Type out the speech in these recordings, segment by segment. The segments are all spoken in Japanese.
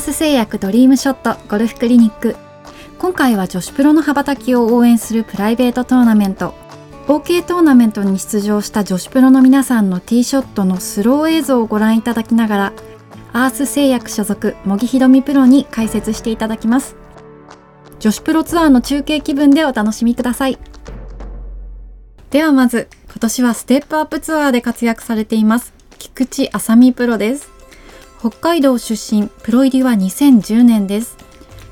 ース製薬ドリームショットゴルフクリニック。今回は女子プロの羽ばたきを応援するプライベートトーナメント。OK トーナメントに出場した女子プロの皆さんのティーショットのスロー映像をご覧いただきながらアース製薬所属茂木ひろみプロに解説していただきます。女子プロツアーの中継気分でお楽しみください。ではまず今年はステップアップツアーで活躍されています菊池あさみプロです。北海道出身プロ入りは2010年です。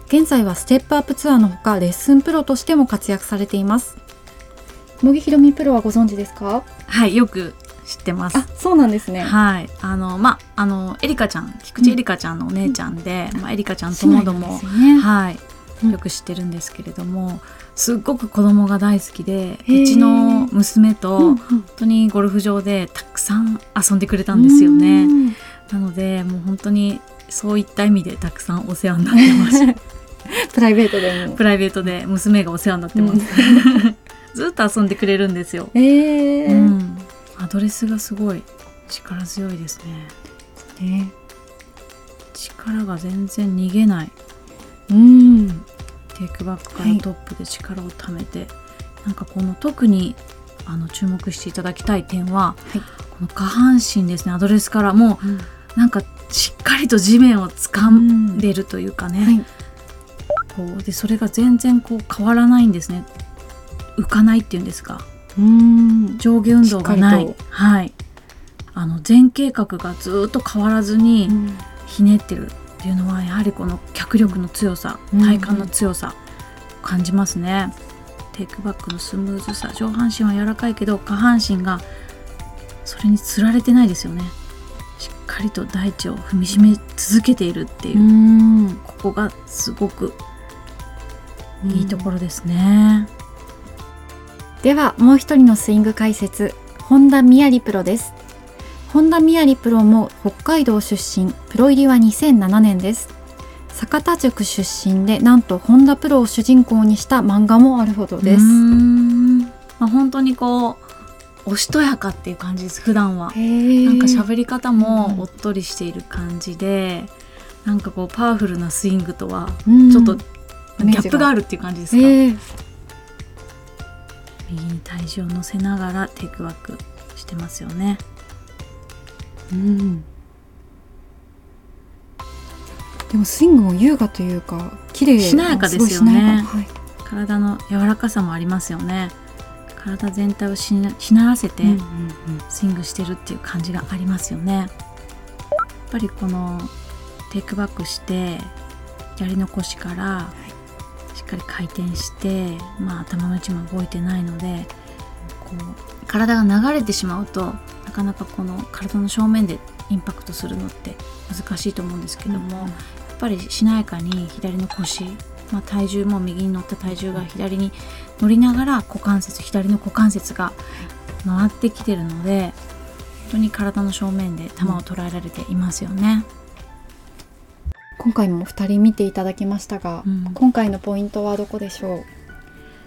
現在はステップアップツアーのほかレッスンプロとしても活躍されています。茂木ひろみプロはご存知ですか？はいよく知ってます。あそうなんですね。はい。あのまあのエリカちゃん菊池エリカちゃんのお姉ちゃんで、うん、まあ、エリカちゃんともども、ね、はい。よく知ってるんですけれども、すっごく子供が大好きでうちの娘と本当にゴルフ場でたくさん遊んでくれたんですよね。なのでもう本当にそういった意味でたくさんお世話になってます。プライベートでも。プライベートで娘がお世話になってます、ずっと遊んでくれるんですよ。えー、うん、アドレスがすごい力強いですね。ね力が全然逃げない。うん。テイクバックからトップで力をためて、はい、なんかこの特にあの注目していただきたい点は、はい、この下半身ですね。アドレスからもう、うん、なんかしっかりと地面を掴んでるというかね、はい、こうでそれが全然こう変わらないんですね。浮かないっていうんですか。上下運動がない。はい。あの前傾角がずっと変わらずにひねってるっていうのはやはりこの脚力の強さ体幹の強さ感じますね、テイクバックのスムーズさ上半身は柔らかいけど下半身がそれにつられてないですよねかりと大地を踏みしめ続けているっていうここがすごくいいところですね。ではもう一人のスイング解説本田みやりプロです。本田みやりプロも北海道出身プロ入りは2007年です。坂田塾出身でなんと本田プロを主人公にした漫画もあるほどです。まあ、本当にこうおしとやかっていう感じです普段は。なんか喋り方もおっとりしている感じで、うん、なんかこうパワフルなスイングとはちょっとギャップがあるっていう感じですか、右に体重を乗せながらテイクバックしてますよね。うん。でもスイングも優雅というか綺麗しなやかですよね、はい、体の柔らかさもありますよね体全体をしなしならせてスイングしてるっていう感じがありますよね。やっぱりこのテイクバックして左の腰からかり回転して、まあ、頭の位置も動いてないのでこう体が流れてしまうとなかなかこの体の正面でインパクトするのって難しいと思うんですけども、うん、やっぱりしなやかに左の腰、まあ、体重も右に乗った体重が左に乗りながら股関節左の股関節が回ってきてるので本当に体の正面で球を捉えられていますよね。うん今回も2人見ていただきましたが、うん、今回のポイントはどこでしょう？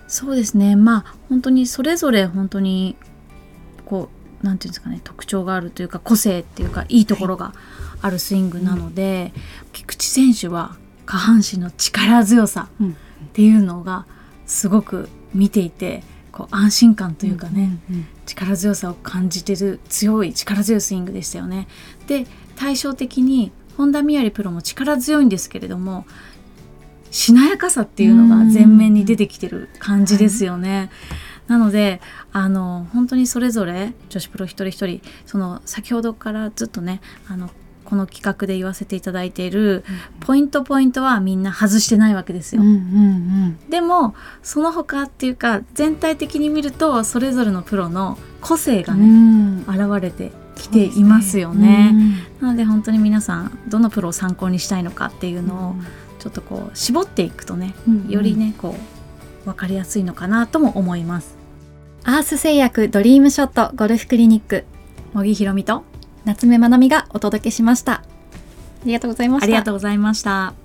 そうですね。まあ本当にそれぞれ本当にこうなんていうんですかね特徴があるというか個性っていうかいいところがあるスイングなので、はい、菊池選手は下半身の力強さっていうのがすごく見ていてこう安心感というかね、力強さを感じてる強い力強いスイングでしたよね。で対照的に本田みやりプロも力強いんですけれどもしなやかさっていうのが前面に出てきてる感じですよね。なのであの本当にそれぞれ女子プロ一人一人その先ほどからずっとねあのこの企画で言わせていただいているポイントポイントはみんな外してないわけですよ。うんうんうん、でもその他っていうか全体的に見るとそれぞれのプロの個性がね、現れてきていますよね。ね。なので本当に皆さんどのプロを参考にしたいのかっていうのをちょっとこう絞っていくとね、うんうん、よりねこう分かりやすいのかなとも思います。アース製薬ドリームショットゴルフクリニック。茂木ひろみと夏目まなみがお届けしました。ありがとうございました。ありがとうございました。